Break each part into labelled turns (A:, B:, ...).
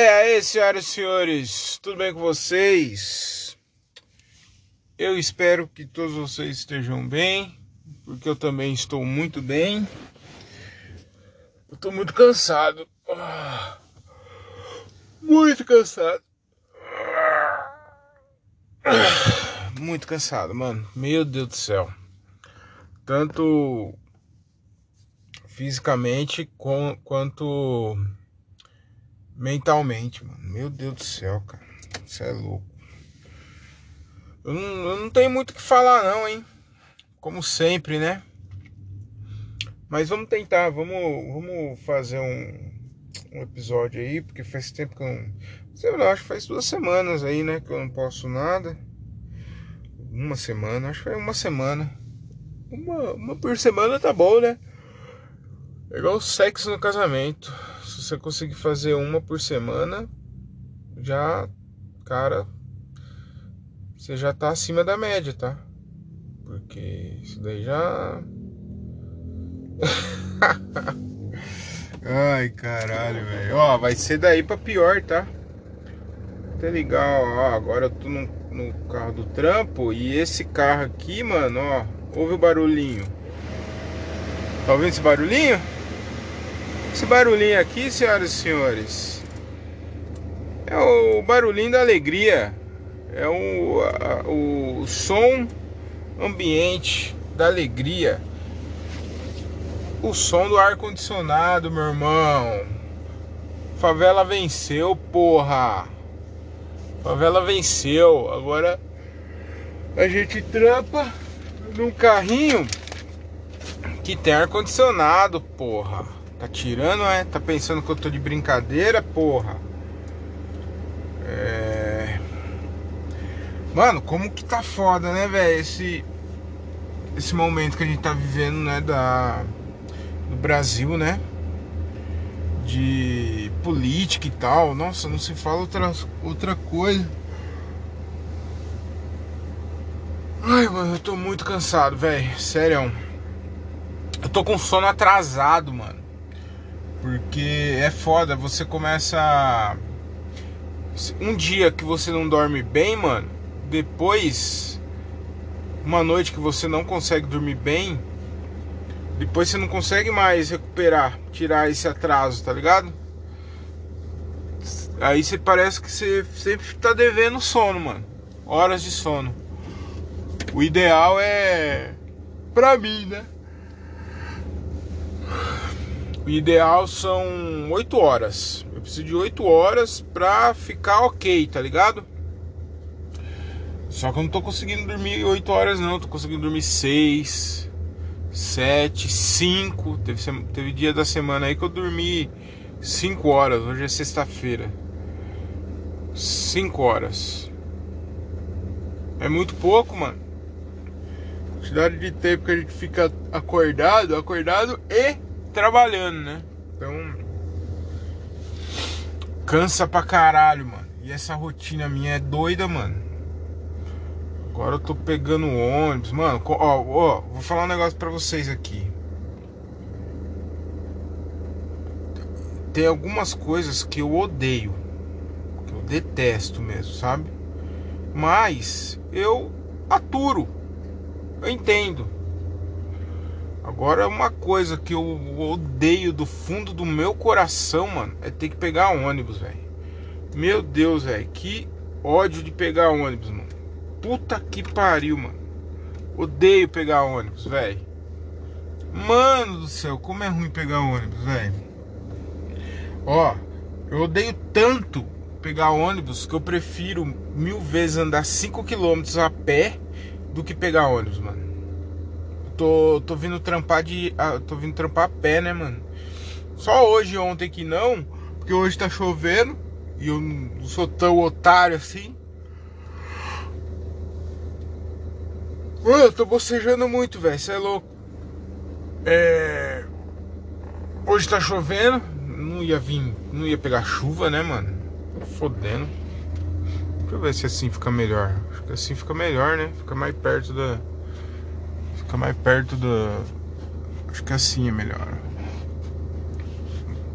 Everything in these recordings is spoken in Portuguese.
A: É aí, senhoras e senhores, tudo bem com vocês? Eu espero que todos vocês estejam bem, porque eu também estou muito bem. Eu tô muito cansado. Muito cansado. Muito cansado, mano. Meu Deus do céu. Tanto fisicamente quanto mentalmente, mano. Meu Deus do céu, cara. Isso é louco. Eu não, eu não tenho muito o que falar, não, hein? Como sempre, né? Mas vamos tentar, vamos, vamos fazer um, um episódio aí, porque faz tempo que eu não. Sei lá, acho que faz duas semanas aí, né? Que eu não posto nada. Uma semana, acho que foi uma semana. Uma, uma por semana tá bom, né? É igual sexo no casamento você conseguir fazer uma por semana, já, cara, você já tá acima da média, tá? Porque isso daí já. Ai, caralho, velho. Ó, vai ser daí pra pior, tá? Tá legal, ó. Agora eu tô no, no carro do trampo e esse carro aqui, mano, ó. Ouve o barulhinho. Tá ouvindo esse barulhinho? Esse barulhinho aqui, senhoras e senhores, é o barulhinho da alegria. É o, a, o som ambiente da alegria. O som do ar-condicionado, meu irmão. Favela venceu, porra. Favela venceu. Agora a gente trampa num carrinho que tem ar-condicionado, porra. Tá tirando, é? Tá pensando que eu tô de brincadeira, porra? É... Mano, como que tá foda, né, velho? Esse, esse momento que a gente tá vivendo, né, da, do Brasil, né? De política e tal. Nossa, não se fala outra, outra coisa. Ai, mano, eu tô muito cansado, velho. Sério. Eu tô com sono atrasado, mano. Porque é foda, você começa. Um dia que você não dorme bem, mano, depois. Uma noite que você não consegue dormir bem, depois você não consegue mais recuperar, tirar esse atraso, tá ligado? Aí você parece que você sempre tá devendo sono, mano. Horas de sono. O ideal é. Pra mim, né? O ideal são 8 horas. Eu preciso de 8 horas pra ficar ok, tá ligado? Só que eu não tô conseguindo dormir 8 horas não, tô conseguindo dormir 6, 7, 5. Teve, teve dia da semana aí que eu dormi 5 horas, hoje é sexta-feira. 5 horas. É muito pouco, mano. Quantidade de tempo que a gente fica acordado, acordado e trabalhando, né? Então. Cansa pra caralho, mano. E essa rotina minha é doida, mano. Agora eu tô pegando ônibus. Mano, ó, ó, vou falar um negócio pra vocês aqui. Tem algumas coisas que eu odeio. Que eu detesto mesmo, sabe? Mas eu aturo. Eu entendo. Agora, uma coisa que eu odeio do fundo do meu coração, mano, é ter que pegar ônibus, velho. Meu Deus, velho, que ódio de pegar ônibus, mano. Puta que pariu, mano. Odeio pegar ônibus, velho. Mano do céu, como é ruim pegar ônibus, velho. Ó, eu odeio tanto pegar ônibus que eu prefiro mil vezes andar 5 km a pé do que pegar ônibus, mano tô, tô vindo trampar de. Ah, tô vindo trampar a pé, né, mano? Só hoje ontem que não, porque hoje tá chovendo e eu não sou tão otário assim. Mano, eu tô bocejando muito, velho. Você é louco. É. Hoje tá chovendo. Não ia vir. Não ia pegar chuva, né, mano? Fodendo. Deixa eu ver se assim fica melhor. Acho que assim fica melhor, né? Fica mais perto da. Fica mais perto do. Acho que assim é melhor.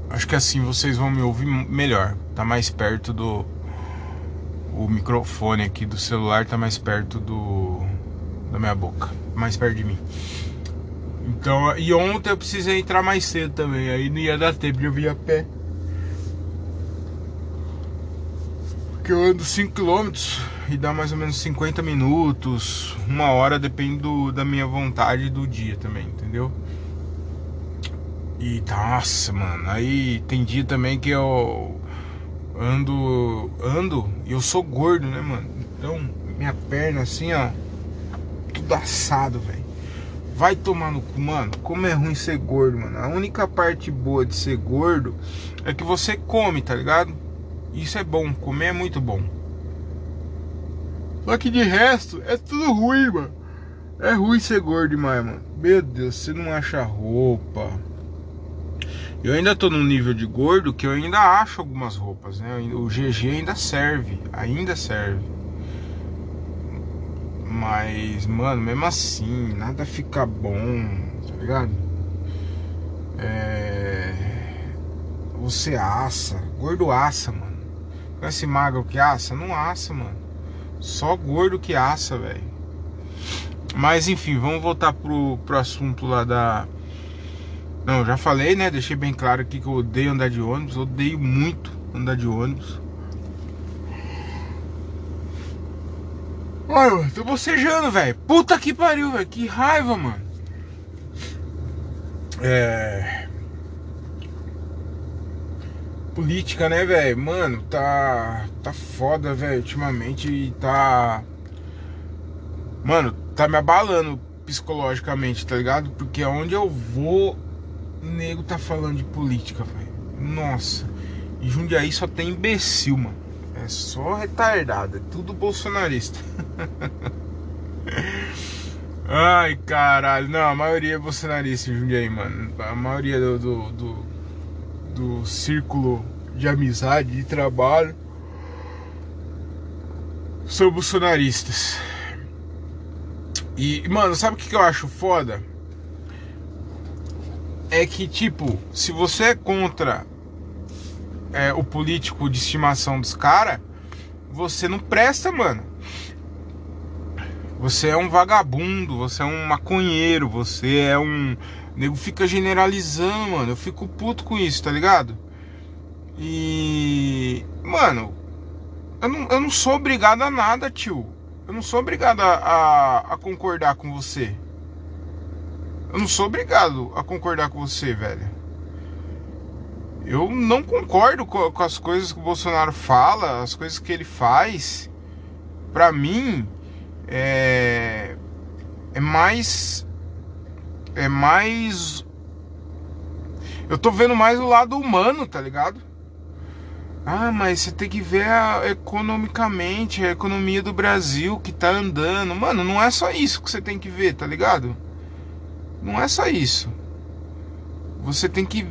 A: Acho que assim vocês vão me ouvir melhor. Tá mais perto do. O microfone aqui do celular tá mais perto do. Da minha boca. Mais perto de mim. Então, e ontem eu precisei entrar mais cedo também. Aí não ia dar tempo de eu vir a pé. Porque eu ando 5km e dá mais ou menos 50 minutos, uma hora, depende do, da minha vontade do dia também, entendeu? E nossa, mano, aí tem dia também que eu ando, ando e eu sou gordo, né, mano? Então, minha perna assim, ó, tudo assado, velho. Vai tomar no cu, mano. Como é ruim ser gordo, mano. A única parte boa de ser gordo é que você come, tá ligado? Isso é bom, comer é muito bom. Só que de resto é tudo ruim, mano. É ruim ser gordo demais, mano. Meu Deus, você não acha roupa eu ainda tô num nível de gordo que eu ainda acho algumas roupas, né? O GG ainda serve, ainda serve. Mas, mano, mesmo assim, nada fica bom, tá ligado? É... Você assa, gordo assa, mano. Conhece magro que assa? Não assa, mano. Só gordo que assa, velho. Mas enfim, vamos voltar pro, pro assunto lá da não, já falei, né? Deixei bem claro aqui que eu odeio andar de ônibus. Odeio muito andar de ônibus. Olha, tô bocejando, velho. Puta que pariu, velho. Que raiva, mano. É. Política, né, velho? Mano, tá. Tá foda, velho. Ultimamente tá. Mano, tá me abalando psicologicamente, tá ligado? Porque aonde eu vou nego tá falando de política, velho. Nossa. E Jundiaí só tem imbecil, mano. É só retardado, é tudo bolsonarista. Ai, caralho. Não, a maioria é bolsonarista em Jundiaí, mano. A maioria do, do, do, do círculo de amizade, de trabalho, são bolsonaristas. E, mano, sabe o que, que eu acho foda? é que, tipo, se você é contra é, o político de estimação dos caras, você não presta, mano. Você é um vagabundo, você é um maconheiro, você é um. O nego fica generalizando, mano. Eu fico puto com isso, tá ligado? E. Mano, eu não, eu não sou obrigado a nada, tio. Eu não sou obrigado a, a, a concordar com você. Eu não sou obrigado a concordar com você, velho. Eu não concordo com, com as coisas que o Bolsonaro fala, as coisas que ele faz. Pra mim, é. É mais. É mais. Eu tô vendo mais o lado humano, tá ligado? Ah, mas você tem que ver a, economicamente a economia do Brasil que tá andando. Mano, não é só isso que você tem que ver, tá ligado? não é só isso. Você tem que.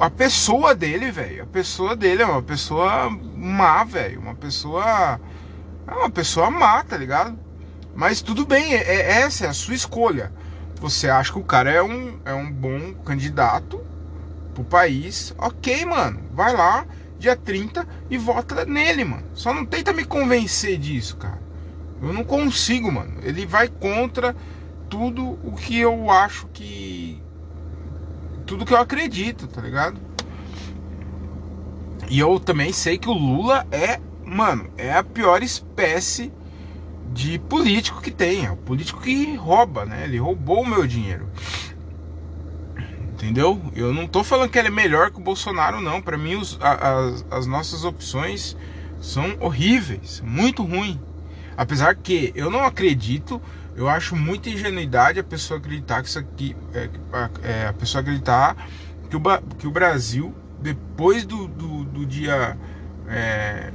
A: A pessoa dele, velho. A pessoa dele é uma pessoa má, velho. Uma pessoa. É uma pessoa má, tá ligado? Mas tudo bem, é, é, essa é a sua escolha. Você acha que o cara é um, é um bom candidato pro país. Ok, mano. Vai lá, dia 30 e vota nele, mano. Só não tenta me convencer disso, cara. Eu não consigo, mano. Ele vai contra tudo o que eu acho que. Tudo que eu acredito, tá ligado? E eu também sei que o Lula é, mano, é a pior espécie de político que tem. É o político que rouba, né? Ele roubou o meu dinheiro. Entendeu? Eu não tô falando que ele é melhor que o Bolsonaro, não. Para mim, os, as, as nossas opções são horríveis, muito ruim. Apesar que eu não acredito eu acho muita ingenuidade a pessoa acreditar que isso aqui. É, é, a pessoa acreditar que o, que o Brasil, depois do, do, do dia. É,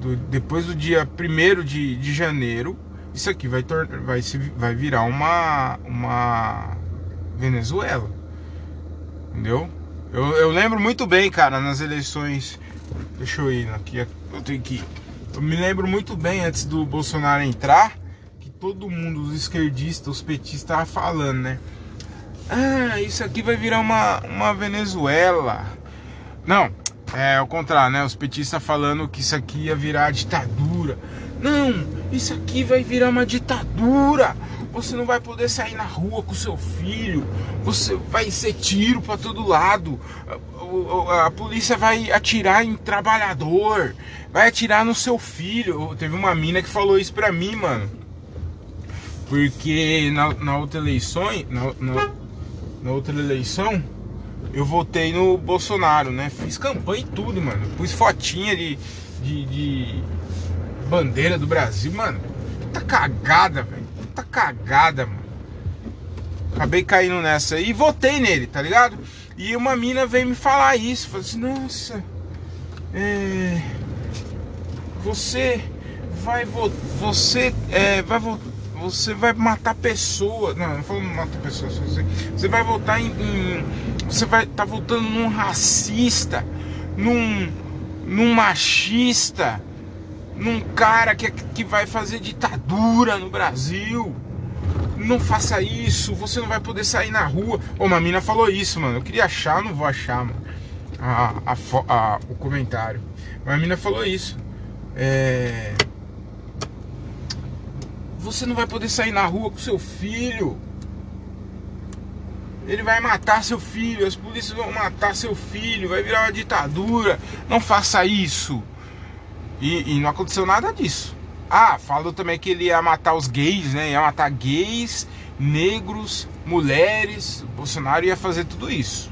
A: do, depois do dia 1 de, de janeiro, isso aqui vai, vai, se, vai virar uma, uma Venezuela. Entendeu? Eu, eu lembro muito bem, cara, nas eleições. Deixa eu ir aqui. Eu tenho que. Eu me lembro muito bem antes do Bolsonaro entrar todo mundo, os esquerdistas, os petistas, estavam falando, né? Ah, isso aqui vai virar uma, uma Venezuela. Não, é o contrário, né? Os petistas falando que isso aqui ia virar ditadura. Não, isso aqui vai virar uma ditadura. Você não vai poder sair na rua com seu filho. Você vai ser tiro para todo lado. A, a, a, polícia vai atirar em trabalhador. Vai atirar no seu filho. Teve uma mina que falou isso pra mim, mano. Porque na, na outra eleição, na, na, na outra eleição, eu votei no Bolsonaro, né? Fiz campanha e tudo, mano. Pus fotinha de, de, de bandeira do Brasil, mano. Puta cagada, velho. Puta cagada, mano. Acabei caindo nessa e votei nele, tá ligado? E uma mina veio me falar isso. Falei assim, nossa. É. Você vai votar. Você é, vai votar você vai matar pessoas. Não, não falando matar pessoas. Você, você vai votar em, em, Você vai tá votando num racista, num, num machista, num cara que, que vai fazer ditadura no Brasil. Não faça isso, você não vai poder sair na rua. Ô, uma mina falou isso, mano. Eu queria achar, não vou achar, mano. A, a, a, o comentário. Mas a mina falou isso. É você não vai poder sair na rua com seu filho. Ele vai matar seu filho, as polícias vão matar seu filho, vai virar uma ditadura. Não faça isso. E, e não aconteceu nada disso. Ah, falou também que ele ia matar os gays, né? Ia matar gays, negros, mulheres. O Bolsonaro ia fazer tudo isso.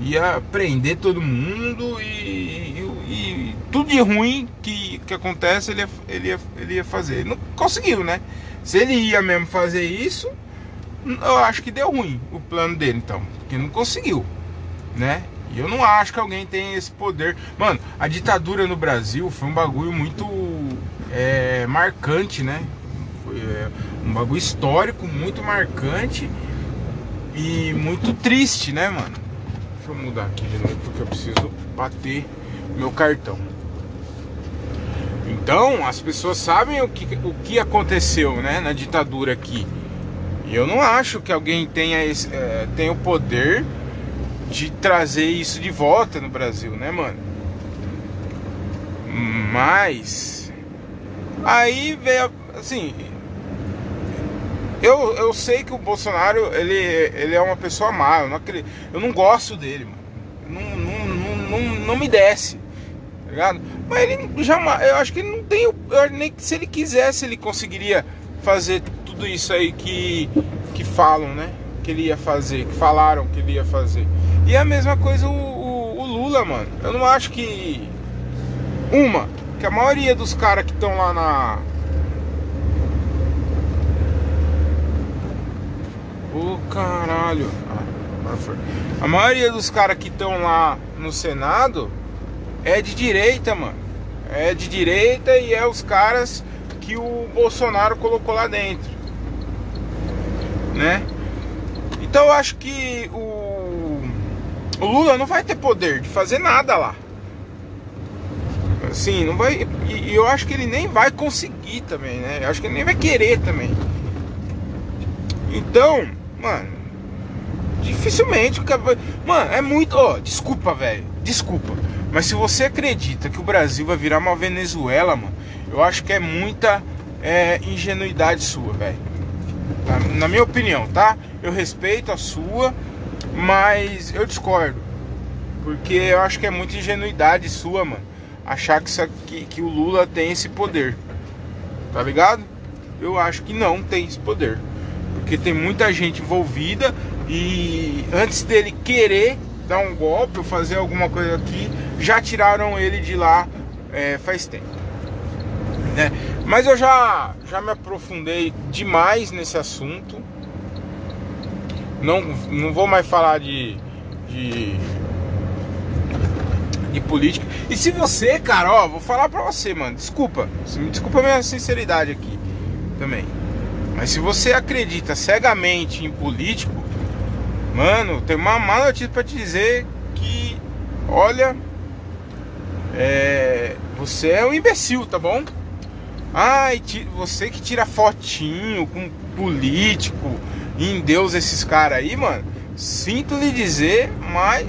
A: Ia prender todo mundo e, e, e tudo de ruim que, que acontece ele ia, ele, ia, ele ia fazer. Ele não conseguiu, né? Se ele ia mesmo fazer isso, eu acho que deu ruim o plano dele, então. Porque não conseguiu, né? E eu não acho que alguém tenha esse poder. Mano, a ditadura no Brasil foi um bagulho muito é, marcante, né? Foi é, um bagulho histórico muito marcante e muito triste, né, mano? Deixa eu mudar aqui de novo porque eu preciso bater meu cartão. Então as pessoas sabem o que, o que aconteceu né, na ditadura aqui. E eu não acho que alguém tenha, esse, é, tenha o poder de trazer isso de volta no Brasil, né, mano? Mas aí veio assim. Eu, eu sei que o Bolsonaro ele, ele é uma pessoa má, eu não, acredito, eu não gosto dele, mano. Não, não, não, não, não me desce ligado? Mas ele jamais, eu acho que ele não tem, eu, nem se ele quisesse ele conseguiria fazer tudo isso aí que que falam, né? Que ele ia fazer, que falaram que ele ia fazer. E é a mesma coisa o, o, o Lula, mano. Eu não acho que uma que a maioria dos caras que estão lá na Ô oh, caralho. A maioria dos caras que estão lá no Senado é de direita, mano. É de direita e é os caras que o Bolsonaro colocou lá dentro. Né? Então eu acho que o, o Lula não vai ter poder de fazer nada lá. Assim, não vai. E eu acho que ele nem vai conseguir também, né? Eu acho que ele nem vai querer também. Então, mano, dificilmente. Mano, é muito. Ó, desculpa, velho. Desculpa. Mas se você acredita que o Brasil vai virar uma Venezuela, mano, eu acho que é muita é, ingenuidade sua, velho. Na minha opinião, tá? Eu respeito a sua, mas eu discordo. Porque eu acho que é muita ingenuidade sua, mano. Achar que, que o Lula tem esse poder. Tá ligado? Eu acho que não tem esse poder. Porque tem muita gente envolvida e antes dele querer dar um golpe ou fazer alguma coisa aqui, já tiraram ele de lá é, faz tempo. Né? Mas eu já, já me aprofundei demais nesse assunto. Não, não vou mais falar de, de, de política. E se você, cara, ó, vou falar pra você, mano, desculpa. Desculpa a minha sinceridade aqui também. Mas se você acredita cegamente em político, Mano, tem uma má notícia pra te dizer que, olha, é, você é um imbecil, tá bom? Ai, você que tira fotinho com político, em Deus esses caras aí, mano. Sinto lhe dizer, mas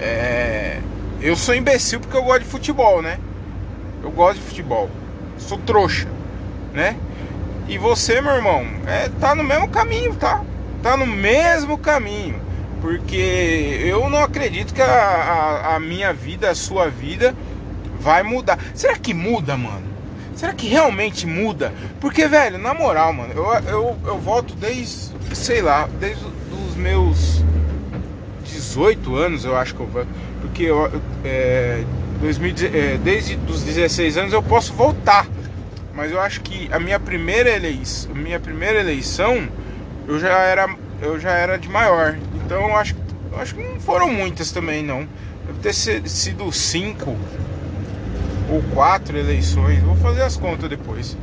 A: é, eu sou imbecil porque eu gosto de futebol, né? Eu gosto de futebol. Sou trouxa, né? E você, meu irmão, é, tá no mesmo caminho, tá? Tá no mesmo caminho. Porque eu não acredito que a, a, a minha vida, a sua vida, vai mudar. Será que muda, mano? Será que realmente muda? Porque, velho, na moral, mano, eu, eu, eu volto desde, sei lá, desde os meus 18 anos, eu acho que eu vou. Porque eu, é, 2000, é, desde os 16 anos eu posso voltar. Mas eu acho que a minha primeira eleição, minha primeira eleição, eu já era, eu já era de maior. Então eu acho, eu acho que não foram muitas também, não. Deve ter sido cinco ou quatro eleições. Vou fazer as contas depois.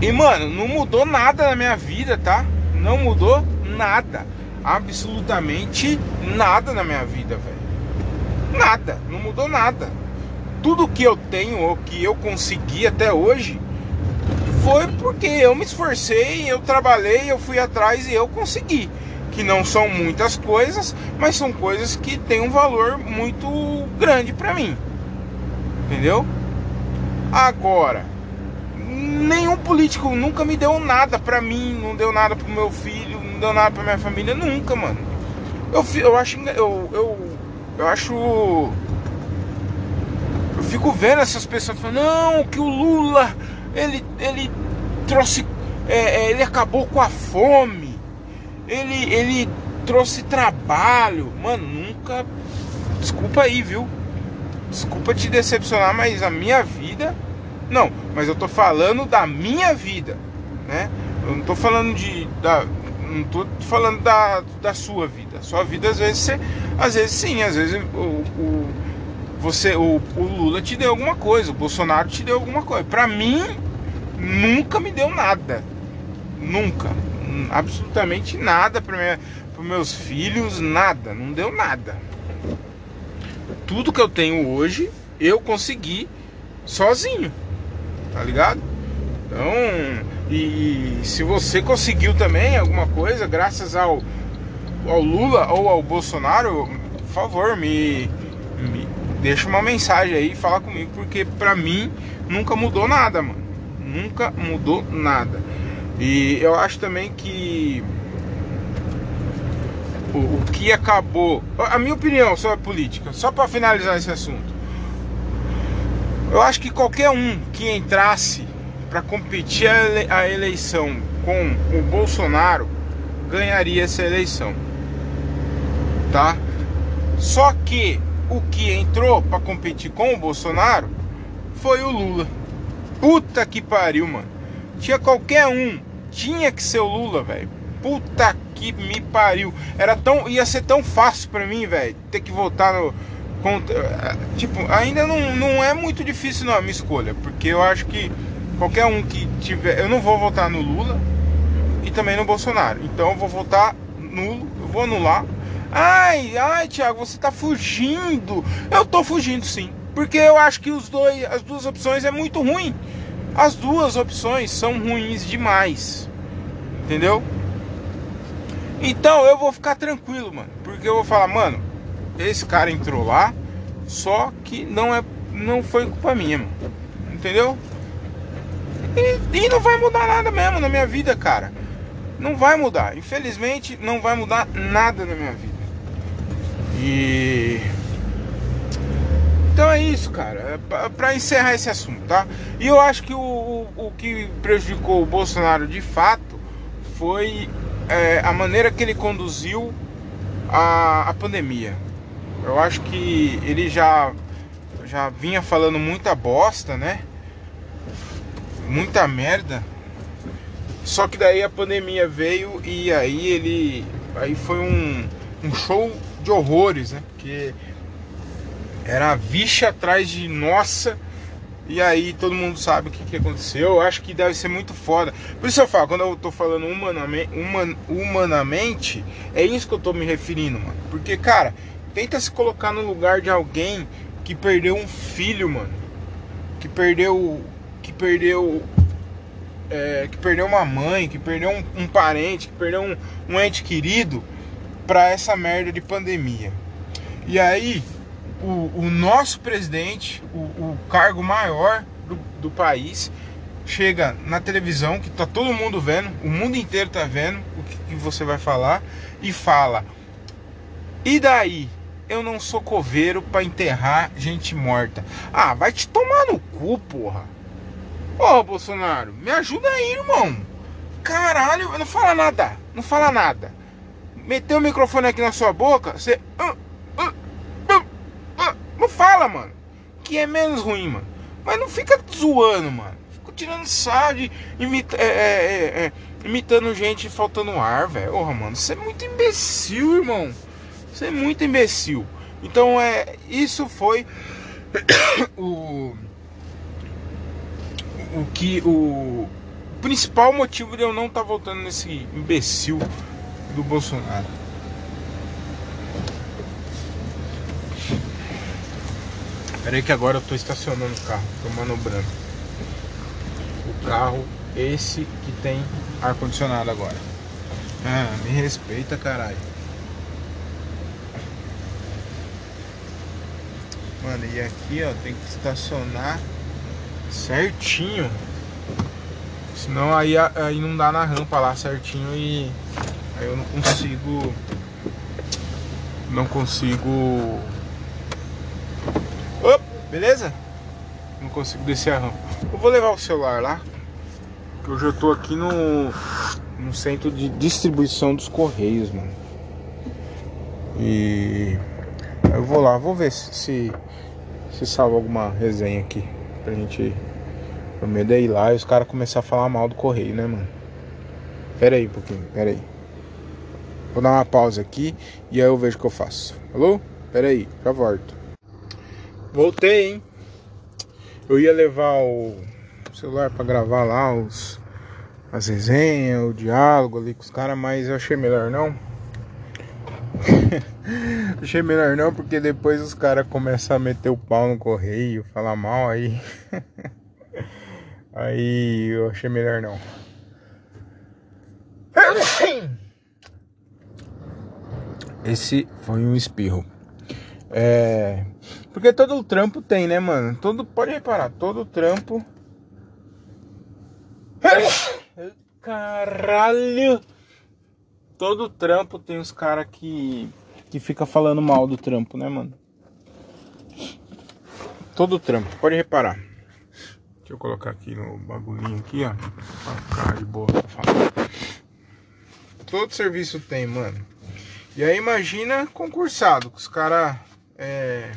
A: E mano, não mudou nada na minha vida, tá? Não mudou nada. Absolutamente nada na minha vida, velho. Nada, não mudou nada. Tudo que eu tenho ou que eu consegui até hoje foi porque eu me esforcei, eu trabalhei, eu fui atrás e eu consegui que não são muitas coisas, mas são coisas que têm um valor muito grande para mim. Entendeu? Agora, nenhum político nunca me deu nada pra mim, não deu nada pro meu filho, não deu nada pra minha família, nunca, mano. Eu, eu acho. Eu, eu, eu acho. Fico vendo essas pessoas falando, não, que o Lula, ele, ele trouxe. É, é ele acabou com a fome ele, ele trouxe trabalho. Mano, nunca. Desculpa aí, viu? Desculpa te decepcionar, mas a minha vida. Não, mas eu tô falando da minha vida, né? Eu não tô falando de. Da, não tô falando da, da sua vida. Sua vida, às vezes, você, às vezes sim, às vezes o, o, você, o, o Lula te deu alguma coisa, o Bolsonaro te deu alguma coisa. Pra mim, nunca me deu nada. Nunca absolutamente nada para meus filhos, nada, não deu nada. Tudo que eu tenho hoje eu consegui sozinho, tá ligado? Então, e se você conseguiu também alguma coisa graças ao, ao Lula ou ao Bolsonaro, por favor, me, me deixa uma mensagem aí, fala comigo, porque pra mim nunca mudou nada, mano. Nunca mudou nada. E eu acho também que o, o que acabou, a minha opinião sobre a política, só para finalizar esse assunto, eu acho que qualquer um que entrasse para competir a eleição com o Bolsonaro ganharia essa eleição, tá? Só que o que entrou para competir com o Bolsonaro foi o Lula. Puta que pariu, mano. Tinha qualquer um tinha que ser o Lula, velho. Puta que me pariu. Era tão, ia ser tão fácil para mim, velho, ter que votar no contra, tipo, ainda não, não é muito difícil não a minha escolha, porque eu acho que qualquer um que tiver, eu não vou votar no Lula e também no Bolsonaro. Então eu vou votar nulo, eu vou anular. Ai, ai, Thiago, você tá fugindo. Eu tô fugindo sim, porque eu acho que os dois, as duas opções é muito ruim. As duas opções são ruins demais. Entendeu? Então eu vou ficar tranquilo, mano. Porque eu vou falar, mano, esse cara entrou lá, só que não é não foi culpa minha, mano. Entendeu? E, e não vai mudar nada mesmo na minha vida, cara. Não vai mudar. Infelizmente, não vai mudar nada na minha vida. E então é isso, cara. É para encerrar esse assunto, tá? E eu acho que o, o, que prejudicou o Bolsonaro de fato foi é, a maneira que ele conduziu a, a pandemia. Eu acho que ele já, já vinha falando muita bosta, né? Muita merda. Só que daí a pandemia veio e aí ele. Aí foi um, um show de horrores, né? Porque era a vixa atrás de nossa. E aí todo mundo sabe o que, que aconteceu. Eu acho que deve ser muito foda. Por isso eu falo, quando eu tô falando humanamente, human, humanamente, é isso que eu tô me referindo, mano. Porque, cara, tenta se colocar no lugar de alguém que perdeu um filho, mano. Que perdeu. Que perdeu é, que perdeu uma mãe, que perdeu um, um parente, que perdeu um, um ente querido para essa merda de pandemia. E aí, o, o nosso presidente, o, o cargo maior do, do, país, chega na televisão, que tá todo mundo vendo, o mundo inteiro tá vendo o que, que você vai falar, e fala: E daí? Eu não sou coveiro para enterrar gente morta. Ah, vai te tomar no cu, porra. Ô, Bolsonaro, me ajuda aí, irmão. Caralho, não fala nada. Não fala nada. Meteu o microfone aqui na sua boca, você. Uh, uh, uh, não fala, mano. Que é menos ruim, mano. Mas não fica zoando, mano. Fica tirando sarro imita, é, é, é, é, imitando gente faltando ar, velho. Porra, mano. Você é muito imbecil, irmão. Você é muito imbecil. Então, é. Isso foi o. O que. O principal motivo de eu não estar tá voltando nesse imbecil do Bolsonaro. Peraí que agora eu tô estacionando o carro, tô manobrando. O carro, esse que tem ar-condicionado agora. Ah, me respeita, caralho. Mano, e aqui, ó, tem que estacionar certinho. Senão aí, aí não dá na rampa lá certinho e Aí eu não consigo. Não consigo. Opa, beleza? Não consigo descer a rampa. Eu vou levar o celular lá. Que eu já tô aqui no, no centro de distribuição dos Correios, mano. E eu vou lá, vou ver se, se, se salva alguma resenha aqui. Pra gente. O medo é ir lá e os caras começar a falar mal do correio, né, mano? Pera aí um pouquinho, pera aí. Vou dar uma pausa aqui e aí eu vejo o que eu faço. Alô? Pera aí, já volto. Voltei, hein? Eu ia levar o celular para gravar lá os as resenhas, o diálogo ali com os caras, mas eu achei melhor não. achei melhor não, porque depois os caras começam a meter o pau no correio, falar mal aí. aí eu achei melhor não. Esse foi um espirro. É. Porque todo trampo tem, né, mano? Todo. Pode reparar, todo trampo. Caralho! Todo trampo tem os caras que. que fica falando mal do trampo, né, mano? Todo trampo, pode reparar. Deixa eu colocar aqui no bagulhinho aqui, ó. Pra ficar de boa pra falar. Todo serviço tem, mano. E aí imagina concursado, que os caras. É.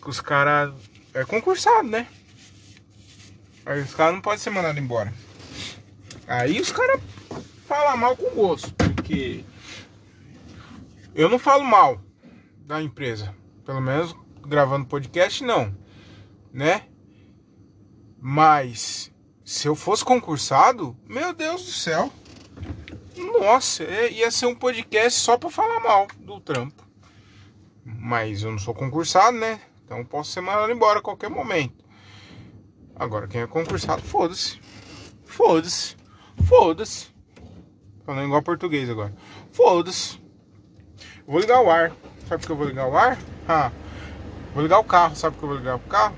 A: Que os caras. É concursado, né? Aí os caras não podem ser mandados embora. Aí os caras falam mal com gosto, porque. Eu não falo mal da empresa. Pelo menos gravando podcast, não. Né? Mas se eu fosse concursado, meu Deus do céu. Nossa, é, ia ser um podcast só pra falar mal do trampo. Mas eu não sou concursado, né? Então posso ser mandado embora a qualquer momento. Agora, quem é concursado, foda-se. Foda-se. Foda-se. Falando igual português agora. Foda-se. Vou ligar o ar. Sabe por que eu vou ligar o ar? Ah, vou ligar o carro. Sabe por que eu vou ligar o carro?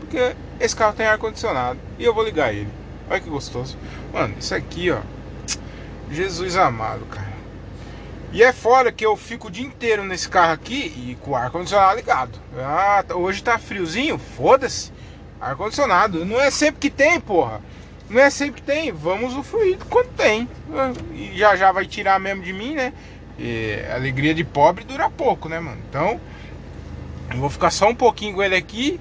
A: Porque esse carro tem ar-condicionado. E eu vou ligar ele. Olha que gostoso. Mano, isso aqui, ó. Jesus amado, cara. E é fora que eu fico o dia inteiro nesse carro aqui e com o ar-condicionado ligado. Ah, tá, hoje tá friozinho? Foda-se. Ar-condicionado. Não é sempre que tem, porra. Não é sempre que tem. Vamos usufruir quando tem. E já já vai tirar mesmo de mim, né? E alegria de pobre dura pouco, né, mano? Então, eu vou ficar só um pouquinho com ele aqui.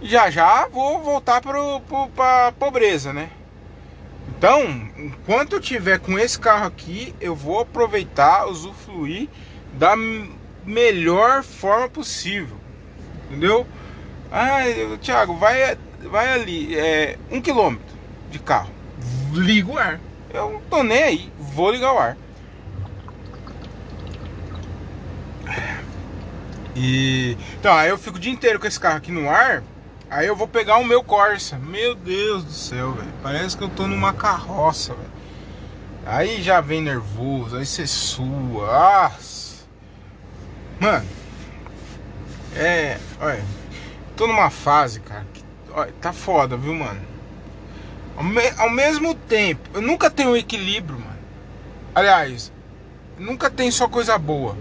A: Já já vou voltar pro, pro, pra pobreza, né? Então, enquanto eu tiver com esse carro aqui, eu vou aproveitar, usufruir da melhor forma possível. Entendeu? Ah, Thiago, vai, vai ali, é um quilômetro de carro. Liga o ar. Eu não tô nem aí, vou ligar o ar. E então, aí eu fico o dia inteiro com esse carro aqui no ar. Aí eu vou pegar o meu Corsa. Meu Deus do céu, velho. Parece que eu tô numa carroça, velho. Aí já vem nervoso, aí você sua. Mano, é. Olha, tô numa fase, cara. Que, olha, tá foda, viu, mano? Ao, me, ao mesmo tempo, eu nunca tenho equilíbrio, mano. Aliás, nunca tem só coisa boa.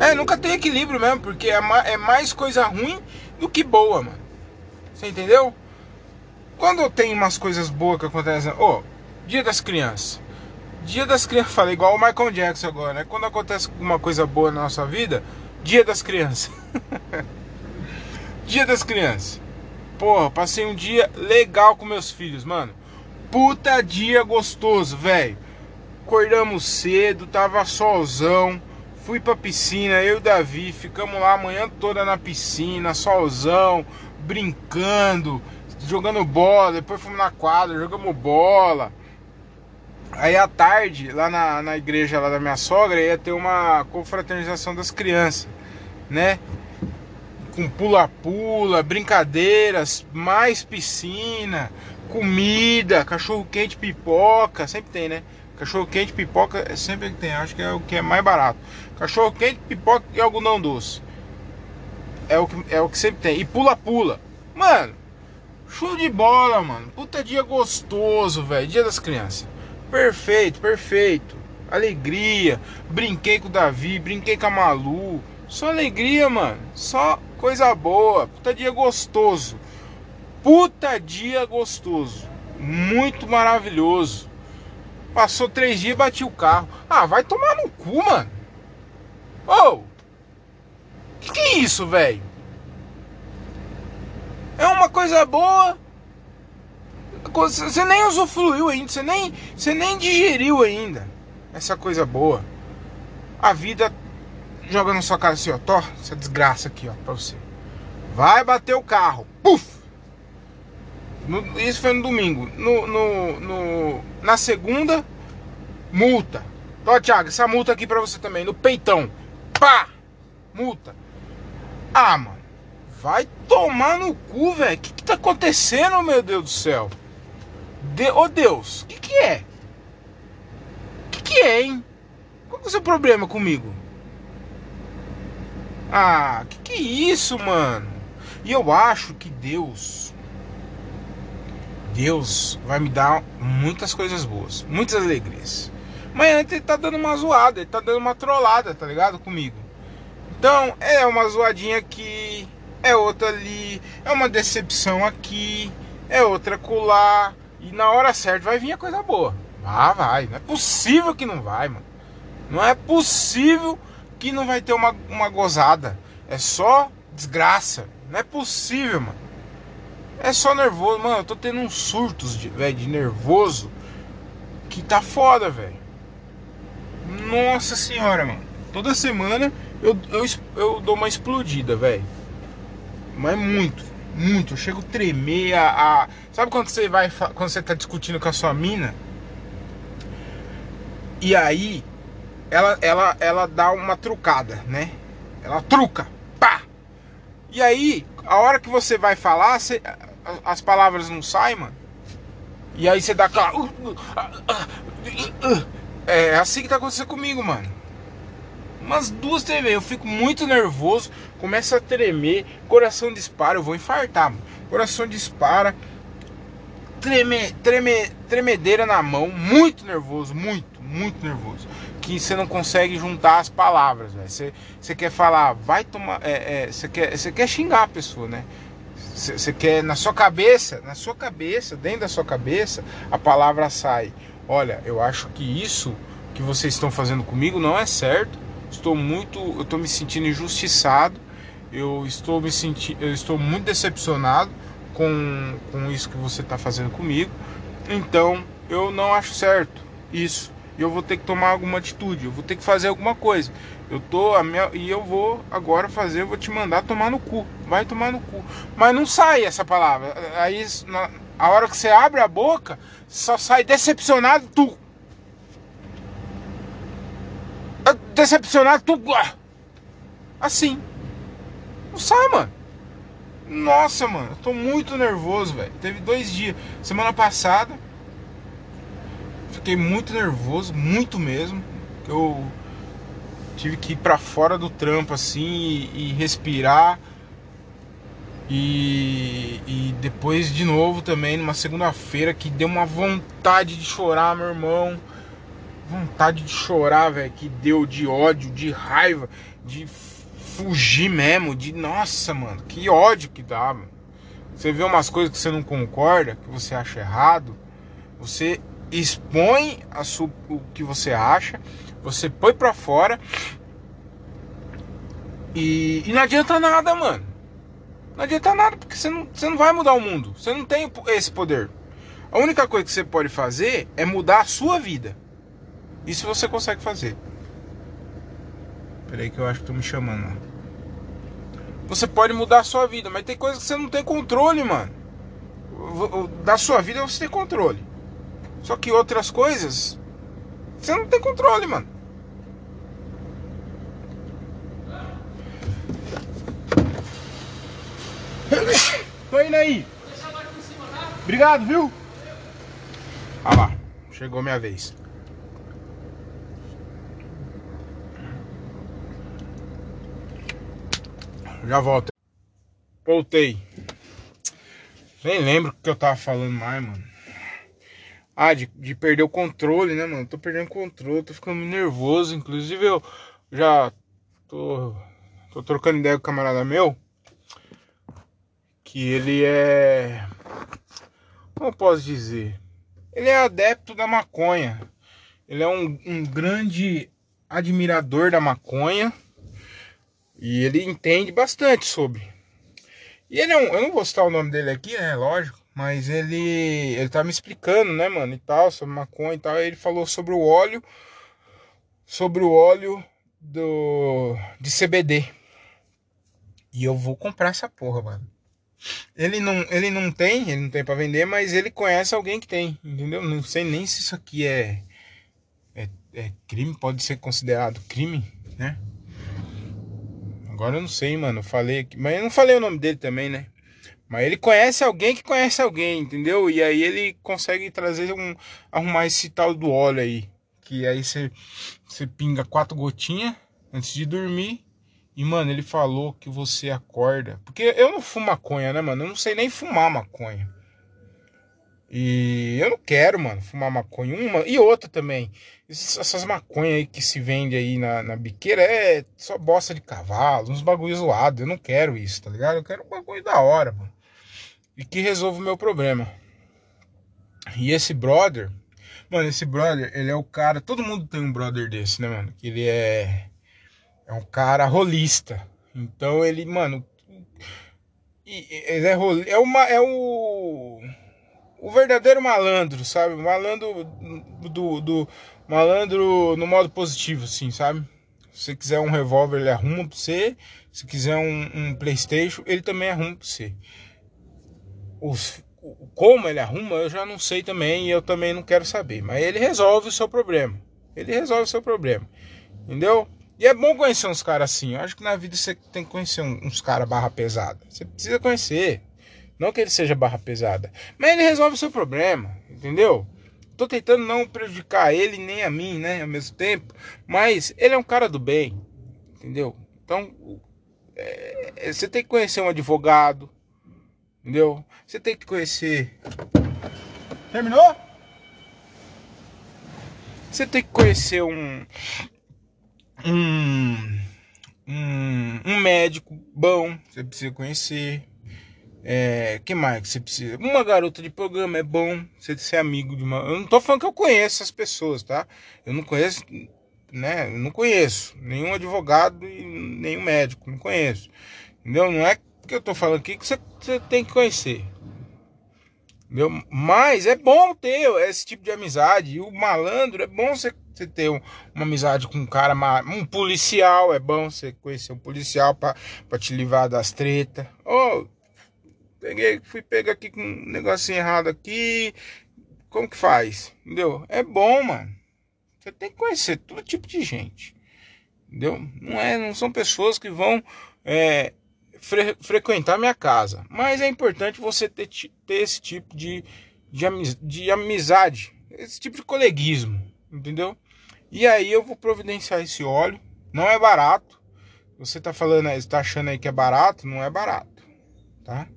A: É, nunca tem equilíbrio mesmo, porque é, ma, é mais coisa ruim do que boa, mano. Você entendeu? Quando tem umas coisas boas que acontecem. Ô, oh, dia das crianças. Dia das crianças, falei igual o Michael Jackson agora, né? Quando acontece alguma coisa boa na nossa vida, dia das crianças. dia das crianças. Porra, passei um dia legal com meus filhos, mano. Puta dia gostoso, velho. Acordamos cedo, tava solzão. Fui pra piscina, eu e o Davi, ficamos lá a manhã toda na piscina, solzão, brincando, jogando bola, depois fomos na quadra, jogamos bola. Aí à tarde, lá na, na igreja lá da minha sogra, ia ter uma confraternização das crianças, né? Com pula-pula, brincadeiras, mais piscina, comida, cachorro quente, pipoca, sempre tem, né? Cachorro quente, pipoca, é sempre tem, acho que é o que é mais barato. Cachorro quente, pipoca e algodão doce. É o que, é o que sempre tem. E pula-pula. Mano, show de bola, mano. Puta dia gostoso, velho. Dia das crianças. Perfeito, perfeito. Alegria. Brinquei com o Davi, brinquei com a Malu. Só alegria, mano. Só coisa boa. Puta dia gostoso. Puta dia gostoso. Muito maravilhoso. Passou três dias e bati o carro. Ah, vai tomar no cu, mano. Ô! Oh, que que é isso, velho? É uma coisa boa. Você nem usufruiu ainda, você nem, você nem digeriu ainda essa coisa boa. A vida joga na sua cara assim, ó, tô, essa desgraça aqui, ó, pra você. Vai bater o carro, puf! No, isso foi no domingo. No, no, no, na segunda, multa. Ó, Thiago, essa multa aqui pra você também, no peitão. Pá! Multa. Ah, mano. Vai tomar no cu, velho. O que, que tá acontecendo, meu Deus do céu? De... Ô Deus, o que, que é? O que, que é, hein? Qual que é o seu problema comigo? Ah, que que é isso, mano? E eu acho que Deus Deus vai me dar muitas coisas boas, muitas alegrias. Mas antes ele tá dando uma zoada, ele tá dando uma trollada, tá ligado? Comigo. Então, é uma zoadinha aqui, é outra ali, é uma decepção aqui, é outra colar. E na hora certa vai vir a coisa boa. Ah, vai. Não é possível que não vai, mano. Não é possível que não vai ter uma, uma gozada. É só desgraça. Não é possível, mano. É só nervoso, mano. Eu tô tendo uns surtos véio, de nervoso que tá foda, velho. Nossa senhora, mano. Toda semana eu, eu, eu dou uma explodida, velho. Mas muito, muito. Eu chego a tremer, a, a, Sabe quando você vai. Quando você tá discutindo com a sua mina? E aí ela, ela, ela dá uma trucada, né? Ela truca, pá! E aí, a hora que você vai falar, você, as palavras não saem, mano. E aí você dá aquela. Uh, uh, uh, é assim que tá acontecendo comigo, mano. Umas duas TV, eu fico muito nervoso, começa a tremer, coração dispara, eu vou infartar, mano. Coração dispara, treme, treme, tremedeira na mão, muito nervoso, muito, muito nervoso. Que você não consegue juntar as palavras, velho. Você, você quer falar, vai tomar. É, é, você, quer, você quer xingar a pessoa, né? Você, você quer, na sua cabeça, na sua cabeça, dentro da sua cabeça, a palavra sai. Olha, eu acho que isso que vocês estão fazendo comigo não é certo. Estou muito, eu estou me sentindo injustiçado. Eu estou me sentindo, eu estou muito decepcionado com, com isso que você está fazendo comigo. Então eu não acho certo isso. Eu vou ter que tomar alguma atitude, eu vou ter que fazer alguma coisa. Eu tô a minha, e eu vou agora fazer, eu vou te mandar tomar no cu. Vai tomar no cu. Mas não sai essa palavra. Aí na, a hora que você abre a boca, só sai decepcionado tu. Decepcionado tu. Assim. Não sai, mano. Nossa, mano, eu tô muito nervoso, velho. Teve dois dias. Semana passada, fiquei muito nervoso, muito mesmo. Eu tive que ir para fora do trampo assim e, e respirar. E, e, depois de novo também numa segunda-feira que deu uma vontade de chorar, meu irmão. Vontade de chorar, velho, que deu de ódio, de raiva, de fugir mesmo, de nossa, mano, que ódio que dá, mano. Você vê umas coisas que você não concorda, que você acha errado, você expõe a o que você acha, você põe pra fora e, e não adianta nada, mano. Não adianta nada, porque você não, você não vai mudar o mundo. Você não tem esse poder. A única coisa que você pode fazer é mudar a sua vida. Isso você consegue fazer. Peraí que eu acho que tô me chamando. Você pode mudar a sua vida, mas tem coisas que você não tem controle, mano. Da sua vida você tem controle. Só que outras coisas você não tem controle, mano. Tô indo aí. Obrigado, viu? Ah lá, chegou minha vez. Já volto. Voltei. Nem lembro o que eu tava falando mais, mano. Ah, de, de perder o controle, né, mano? Tô perdendo o controle, tô ficando nervoso. Inclusive, eu já tô, tô trocando ideia com o camarada meu. Que ele é. Como posso dizer? Ele é adepto da maconha. Ele é um, um grande admirador da maconha. E ele entende bastante sobre. E ele é um, eu não vou citar o nome dele aqui, né? Lógico. Mas ele ele tá me explicando, né, mano, e tal, sobre maconha e tal. Aí ele falou sobre o óleo, sobre o óleo do de CBD. E eu vou comprar essa porra, mano. Ele não, ele não tem, ele não tem para vender, mas ele conhece alguém que tem, entendeu? Não sei nem se isso aqui é, é, é crime, pode ser considerado crime, né? Agora eu não sei, mano. Falei aqui. Mas eu não falei o nome dele também, né? Mas ele conhece alguém que conhece alguém, entendeu? E aí ele consegue trazer um. arrumar esse tal do óleo aí. Que aí você, você pinga quatro gotinhas antes de dormir. E, mano, ele falou que você acorda. Porque eu não fumo maconha, né, mano? Eu não sei nem fumar maconha. E eu não quero, mano, fumar maconha. Uma e outra também. Essas maconhas aí que se vende aí na, na biqueira é só bosta de cavalo, uns bagulho zoado. Eu não quero isso, tá ligado? Eu quero um bagulho da hora, mano. E que resolva o meu problema. E esse brother, mano, esse brother, ele é o cara. Todo mundo tem um brother desse, né, mano? Que ele é. É um cara rolista. Então ele, mano. Ele é rolista. É, uma, é o o verdadeiro malandro, sabe? Malandro do, do malandro no modo positivo, assim, sabe? Se você quiser um revólver, ele arruma pra você. Se quiser um, um Playstation, ele também arruma pra você. Os, como ele arruma, eu já não sei também e eu também não quero saber. Mas ele resolve o seu problema. Ele resolve o seu problema. Entendeu? E é bom conhecer uns caras assim. Eu acho que na vida você tem que conhecer uns caras barra pesada. Você precisa conhecer. Não que ele seja barra pesada, mas ele resolve o seu problema, entendeu? Tô tentando não prejudicar ele nem a mim, né, ao mesmo tempo, mas ele é um cara do bem, entendeu? Então, é, é você tem que conhecer um advogado, entendeu? Você tem que conhecer. Terminou? Você tem que conhecer um. Um. Um, um médico bom, você precisa conhecer. É, que mais que você precisa? Uma garota de programa é bom você ser amigo de uma. Eu não tô falando que eu conheço as pessoas, tá? Eu não conheço, né? Eu não conheço nenhum advogado e nenhum médico, não conheço. Entendeu? Não é que eu tô falando aqui que você, você tem que conhecer. Entendeu? Mas é bom ter esse tipo de amizade. E o malandro é bom você, você ter um, uma amizade com um cara, um policial. É bom você conhecer um policial para te livrar das tretas. Oh, Peguei, fui pegar aqui com um negocinho errado aqui. Como que faz? Entendeu? É bom, mano. Você tem que conhecer todo tipo de gente. Entendeu? Não, é, não são pessoas que vão é, fre frequentar minha casa. Mas é importante você ter, ter esse tipo de, de, amiz, de amizade, esse tipo de coleguismo, entendeu? E aí eu vou providenciar esse óleo. Não é barato. Você tá falando, está achando aí que é barato? Não é barato, tá?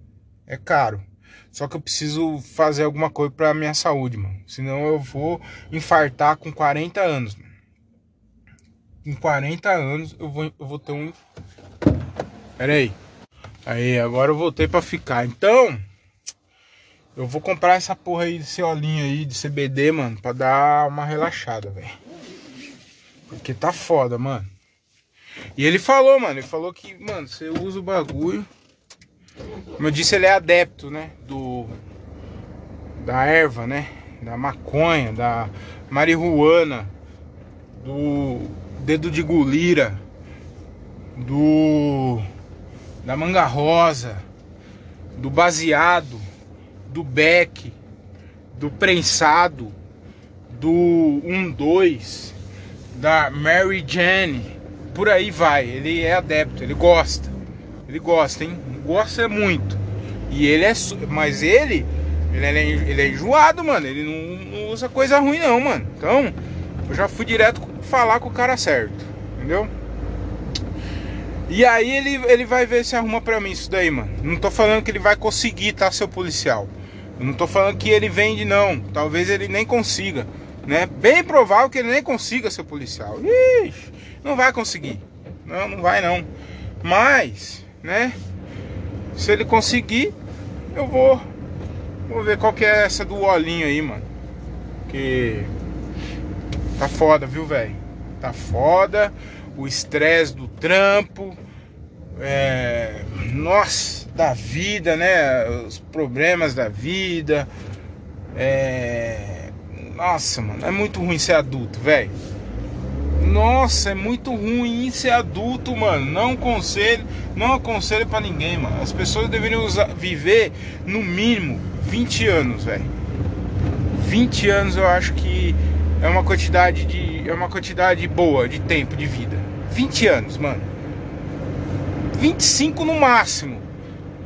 A: É caro. Só que eu preciso fazer alguma coisa pra minha saúde, mano. Senão eu vou infartar com 40 anos, mano. Com 40 anos eu vou, eu vou ter um. Pera aí. Aí, agora eu voltei pra ficar. Então, eu vou comprar essa porra aí desse olhinho aí de CBD, mano, pra dar uma relaxada, velho. Porque tá foda, mano. E ele falou, mano, ele falou que, mano, você usa o bagulho. Como eu disse, ele é adepto, né? Do. Da erva, né? Da maconha, da marihuana, do dedo de gulira, do. da manga rosa, do baseado, do beck, do prensado, do 1-2, da Mary Jane, por aí vai. Ele é adepto, ele gosta. Ele gosta, hein? Gosta muito. E ele é. Mas ele. Ele é, ele é enjoado, mano. Ele não, não usa coisa ruim, não, mano. Então, eu já fui direto falar com o cara certo. Entendeu? E aí ele, ele vai ver se arruma pra mim isso daí, mano. Não tô falando que ele vai conseguir, tá, seu policial. Eu não tô falando que ele vende, não. Talvez ele nem consiga. Né? Bem provável que ele nem consiga ser policial. Ixi, não vai conseguir. Não, não vai não. Mas, né? Se ele conseguir, eu vou. Vou ver qual que é essa do olhinho aí, mano. Que tá foda, viu, velho? Tá foda. O estresse do trampo. É, nossa, da vida, né? Os problemas da vida. É, nossa, mano, é muito ruim ser adulto, velho. Nossa, é muito ruim ser adulto, mano. Não aconselho, não aconselho para ninguém, mano. As pessoas deveriam usar, viver no mínimo 20 anos, velho. 20 anos eu acho que é uma quantidade de é uma quantidade boa de tempo de vida. 20 anos, mano. 25 no máximo.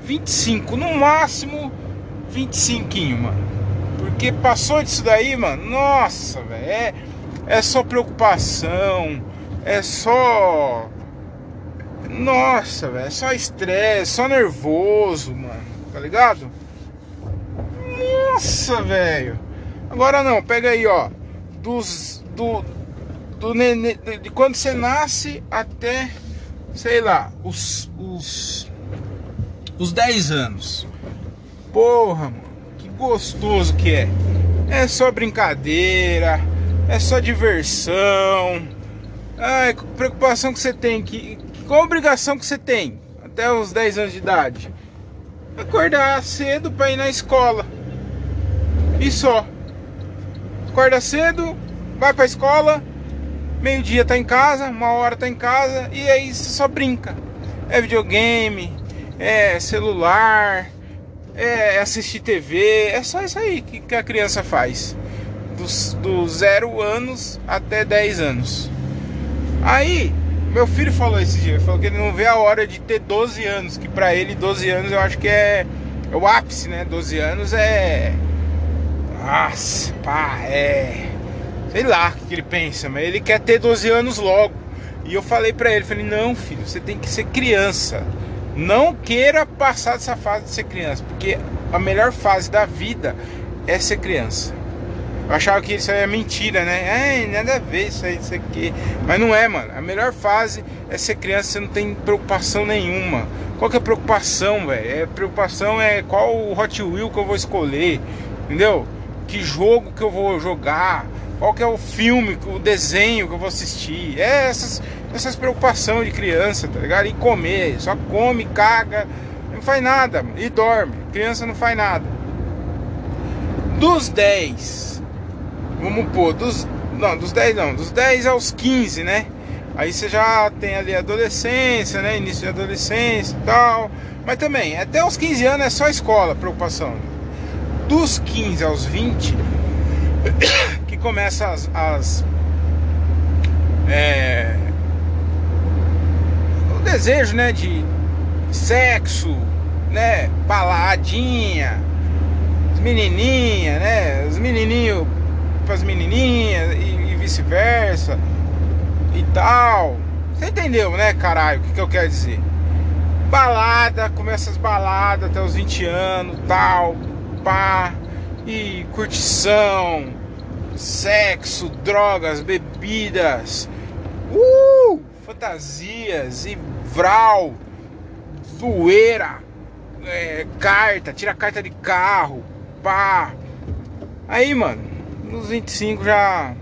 A: 25 no máximo. 25, mano. Porque passou disso daí, mano, nossa, velho, é, é só preocupação, é só. Nossa, velho, é só estresse, só nervoso, mano, tá ligado? Nossa, velho. Agora não, pega aí, ó. Dos. Do. Do nenê, de quando você nasce até, sei lá, os. Os. Os 10 anos. Porra, mano gostoso que é. É só brincadeira, é só diversão. Ai, preocupação que você tem, que, qual obrigação que você tem até os 10 anos de idade? Acordar cedo para ir na escola. E só. Acorda cedo, vai pra escola, meio-dia tá em casa, uma hora tá em casa, e aí você só brinca. É videogame, é celular, é assistir TV, é só isso aí que, que a criança faz. Dos, do zero anos até 10 anos. Aí, meu filho falou esse dia, falou que ele não vê a hora de ter 12 anos, que para ele 12 anos eu acho que é, é o ápice, né? 12 anos é. Nossa, pá, é. Sei lá o que ele pensa, mas ele quer ter 12 anos logo. E eu falei para ele, falei, não, filho, você tem que ser criança. Não queira passar dessa fase de ser criança, porque a melhor fase da vida é ser criança. Eu achava que isso aí é mentira, né? É, nada a ver isso aí, isso aqui. Mas não é, mano. A melhor fase é ser criança, você não tem preocupação nenhuma. Qual que é a preocupação, velho? É, preocupação é qual o Hot Wheel que eu vou escolher, entendeu? Que jogo que eu vou jogar, qual que é o filme, o desenho que eu vou assistir. É essas, essas preocupações de criança, tá ligado? E comer, só come, caga, não faz nada, e dorme. Criança não faz nada. Dos 10, vamos pôr, dos, não, dos 10 não, dos 10 aos 15, né? Aí você já tem ali adolescência, né? Início de adolescência e tal. Mas também, até os 15 anos é só escola, preocupação. Dos 15 aos 20, que começa as, as é, o desejo, né, de sexo, né? Baladinha, menininha, né? Os menininhos pras menininhas e, e vice-versa e tal. Você entendeu, né, caralho? O que, que eu quero dizer? Balada, começa as baladas até os 20 anos, tal, pá, e curtição, sexo, drogas, bebidas, uh, fantasias e vral, zoeira, é, carta, tira carta de carro, pá. Aí, mano, nos 25 já.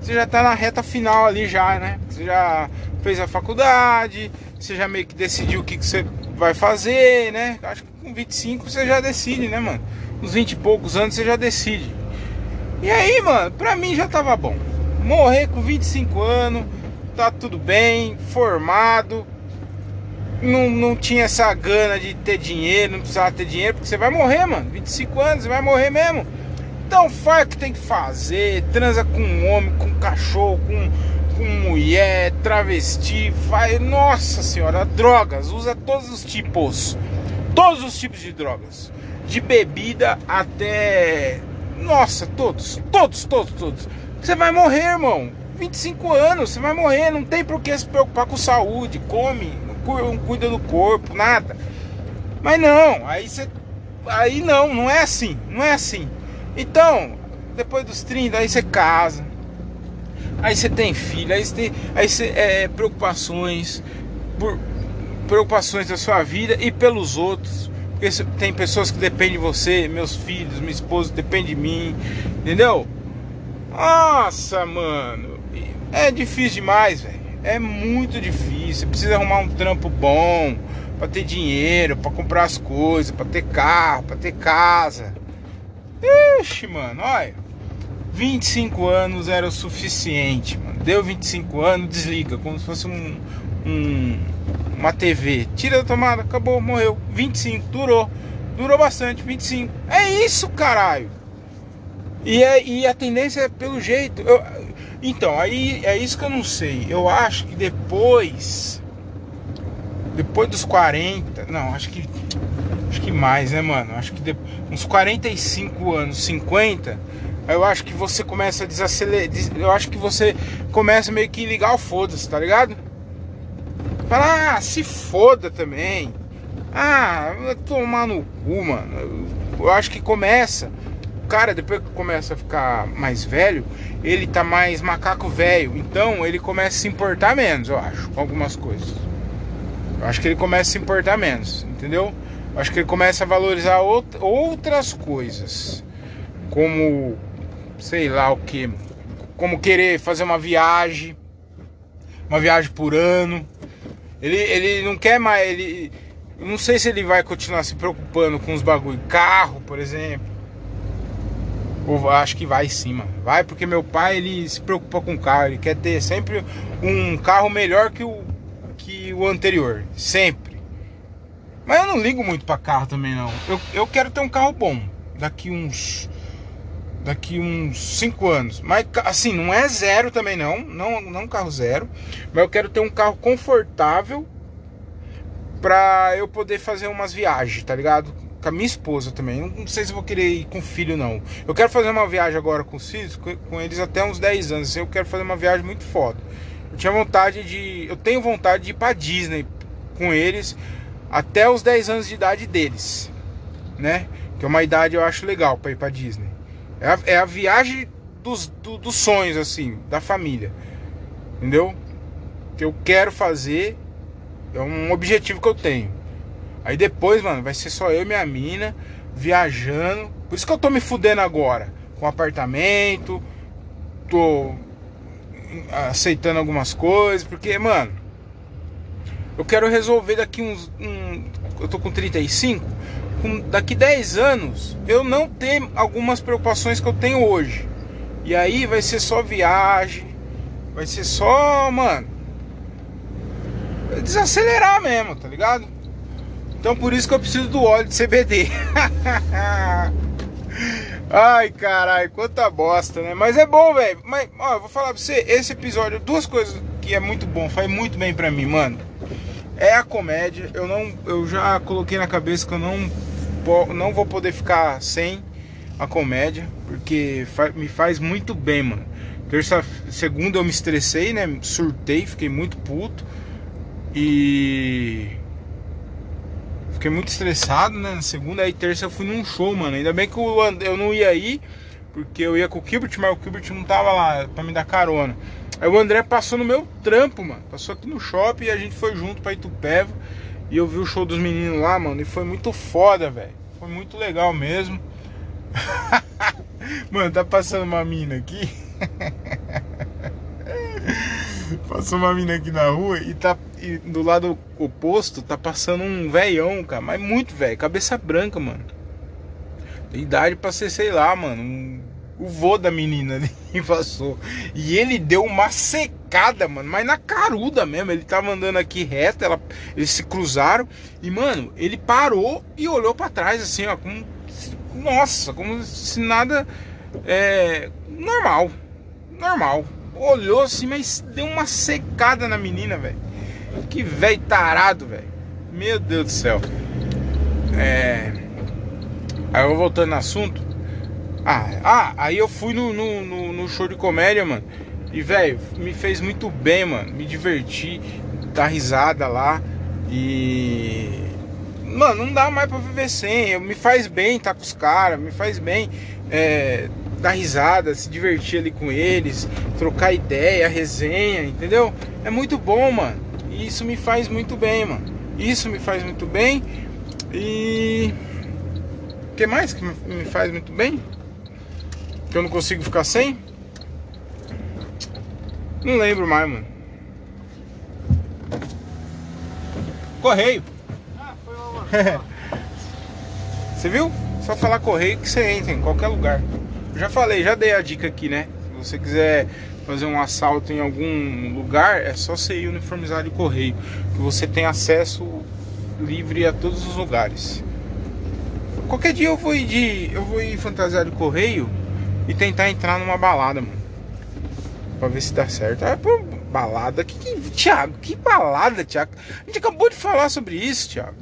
A: Você já tá na reta final ali já, né? Você já fez a faculdade, você já meio que decidiu o que, que você vai fazer, né? Acho que com 25 você já decide, né, mano? Uns 20 e poucos anos você já decide. E aí, mano, pra mim já tava bom. Morrer com 25 anos, tá tudo bem, formado. Não, não tinha essa gana de ter dinheiro, não precisava ter dinheiro, porque você vai morrer, mano. 25 anos, você vai morrer mesmo. Então faz o que tem que fazer, transa com homem, com cachorro, com, com mulher, travesti, faz. Nossa senhora, drogas, usa todos os tipos. Todos os tipos de drogas. De bebida até. Nossa, todos, todos, todos, todos. Você vai morrer, irmão. 25 anos, você vai morrer, não tem por que se preocupar com saúde, come, não cuida do corpo, nada. Mas não, aí você. Aí não, não é assim, não é assim. Então, depois dos 30, aí você casa. Aí você tem filho, aí você tem aí você, é, preocupações por preocupações da sua vida e pelos outros. Porque tem pessoas que dependem de você, meus filhos, minha esposa depende de mim, entendeu? Nossa, mano, é difícil demais, velho. É muito difícil. Você precisa arrumar um trampo bom para ter dinheiro, para comprar as coisas, para ter carro, para ter casa. Ixi, mano, olha. 25 anos era o suficiente, mano. Deu 25 anos, desliga, como se fosse um, um, uma TV. Tira da tomada, acabou, morreu. 25, durou. Durou bastante, 25. É isso, caralho. E, é, e a tendência é pelo jeito. Eu, então, aí é isso que eu não sei. Eu acho que depois. Depois dos 40. Não, acho que Acho que mais, né, mano? Acho que de, uns 45 anos, 50, eu acho que você começa a desacelerar. Eu acho que você começa meio que ligar o foda-se, tá ligado? Falar, ah, se foda também. Ah, tomar no cu, mano. Eu acho que começa. O cara, depois que começa a ficar mais velho, ele tá mais macaco velho. Então ele começa a se importar menos, eu acho, com algumas coisas. Eu acho que ele começa a se importar menos, entendeu? Acho que ele começa a valorizar outras coisas, como sei lá o que, como querer fazer uma viagem, uma viagem por ano. Ele, ele não quer mais, ele não sei se ele vai continuar se preocupando com os bagulho, carro, por exemplo. Ou acho que vai sim, mano. Vai porque meu pai ele se preocupa com carro, ele quer ter sempre um carro melhor que o que o anterior, sempre. Mas eu não ligo muito para carro também não. Eu, eu quero ter um carro bom daqui uns daqui uns 5 anos. Mas assim, não é zero também não, não não carro zero, mas eu quero ter um carro confortável para eu poder fazer umas viagens, tá ligado? Com a minha esposa também. Não sei se vou querer ir com filho não. Eu quero fazer uma viagem agora com os filhos, com eles até uns 10 anos. Eu quero fazer uma viagem muito foda. Eu tinha vontade de, eu tenho vontade de ir para Disney com eles até os 10 anos de idade deles, né? Que é uma idade eu acho legal para ir para Disney. É a, é a viagem dos, do, dos sonhos, assim, da família, entendeu? Que eu quero fazer, é um objetivo que eu tenho. Aí depois, mano, vai ser só eu e minha mina viajando. Por isso que eu tô me fudendo agora com apartamento, tô aceitando algumas coisas, porque, mano, eu quero resolver daqui uns. Um, eu tô com 35. Com, daqui 10 anos eu não ter algumas preocupações que eu tenho hoje. E aí vai ser só viagem. Vai ser só, mano. Desacelerar mesmo, tá ligado? Então por isso que eu preciso do óleo de CBD. Ai, caralho, quanta bosta, né? Mas é bom, velho. Mas, ó, eu vou falar pra você, esse episódio, duas coisas que é muito bom, faz muito bem pra mim, mano. é a comédia. Eu não, eu já coloquei na cabeça que eu não, não vou poder ficar sem a comédia, porque me faz muito bem, mano. Terça, segunda eu me estressei, né? Surtei, fiquei muito puto e fiquei muito estressado, né? Na segunda aí terça eu fui num show, mano. Ainda bem que eu não ia ir, porque eu ia com o Kilbert, mas o Kilbert não tava lá para me dar carona. Aí o André passou no meu trampo, mano. Passou aqui no shopping e a gente foi junto pra Itupeva. E eu vi o show dos meninos lá, mano. E foi muito foda, velho. Foi muito legal mesmo. mano, tá passando uma mina aqui. Passou uma mina aqui na rua e tá e do lado oposto tá passando um velhão, cara, mas muito velho, cabeça branca, mano. Idade pra ser, sei lá, mano, um o vô da menina ali passou. E ele deu uma secada, mano, mas na caruda mesmo. Ele tava andando aqui reto, ela, eles se cruzaram. E, mano, ele parou e olhou para trás, assim, ó, como. Nossa, como se nada. É. Normal. Normal. Olhou assim, mas deu uma secada na menina, velho. Que velho tarado, velho. Meu Deus do céu. É. Aí eu voltando no assunto. Ah, ah, aí eu fui no, no, no, no show de comédia, mano. E, velho, me fez muito bem, mano. Me diverti, dar risada lá. E. Mano, não dá mais pra viver sem. Me faz bem estar tá com os caras, me faz bem é, dar risada, se divertir ali com eles, trocar ideia, resenha, entendeu? É muito bom, mano. E isso me faz muito bem, mano. Isso me faz muito bem. E. O que mais que me faz muito bem? Que eu não consigo ficar sem? Não lembro mais, mano. Correio. Ah, foi. Você viu? Só falar correio que você entra em qualquer lugar. Eu já falei, já dei a dica aqui, né? Se você quiser fazer um assalto em algum lugar, é só você ir uniformizado de correio. Que você tem acesso livre a todos os lugares. Qualquer dia eu vou ir de. Eu vou ir fantasiado de correio e tentar entrar numa balada, mano. Pra ver se dá certo. Ah, pô, balada? Que, que, Thiago, que balada, Thiago? A gente acabou de falar sobre isso, Thiago.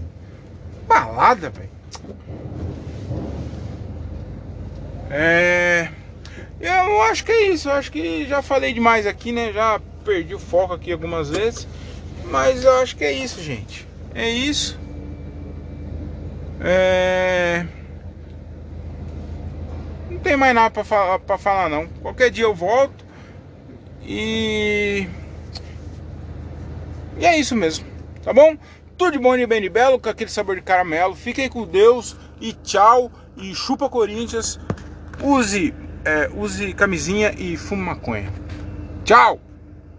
A: Balada, velho. É. Eu acho que é isso. Eu acho que já falei demais aqui, né? Já perdi o foco aqui algumas vezes. Mas eu acho que é isso, gente. É isso. É tem mais nada pra falar, falar não. Qualquer dia eu volto. E. E é isso mesmo. Tá bom? Tudo de bom e bem de belo, com aquele sabor de caramelo. Fiquem com Deus e tchau. E chupa Corinthians. Use, é, use camisinha e fume maconha. Tchau!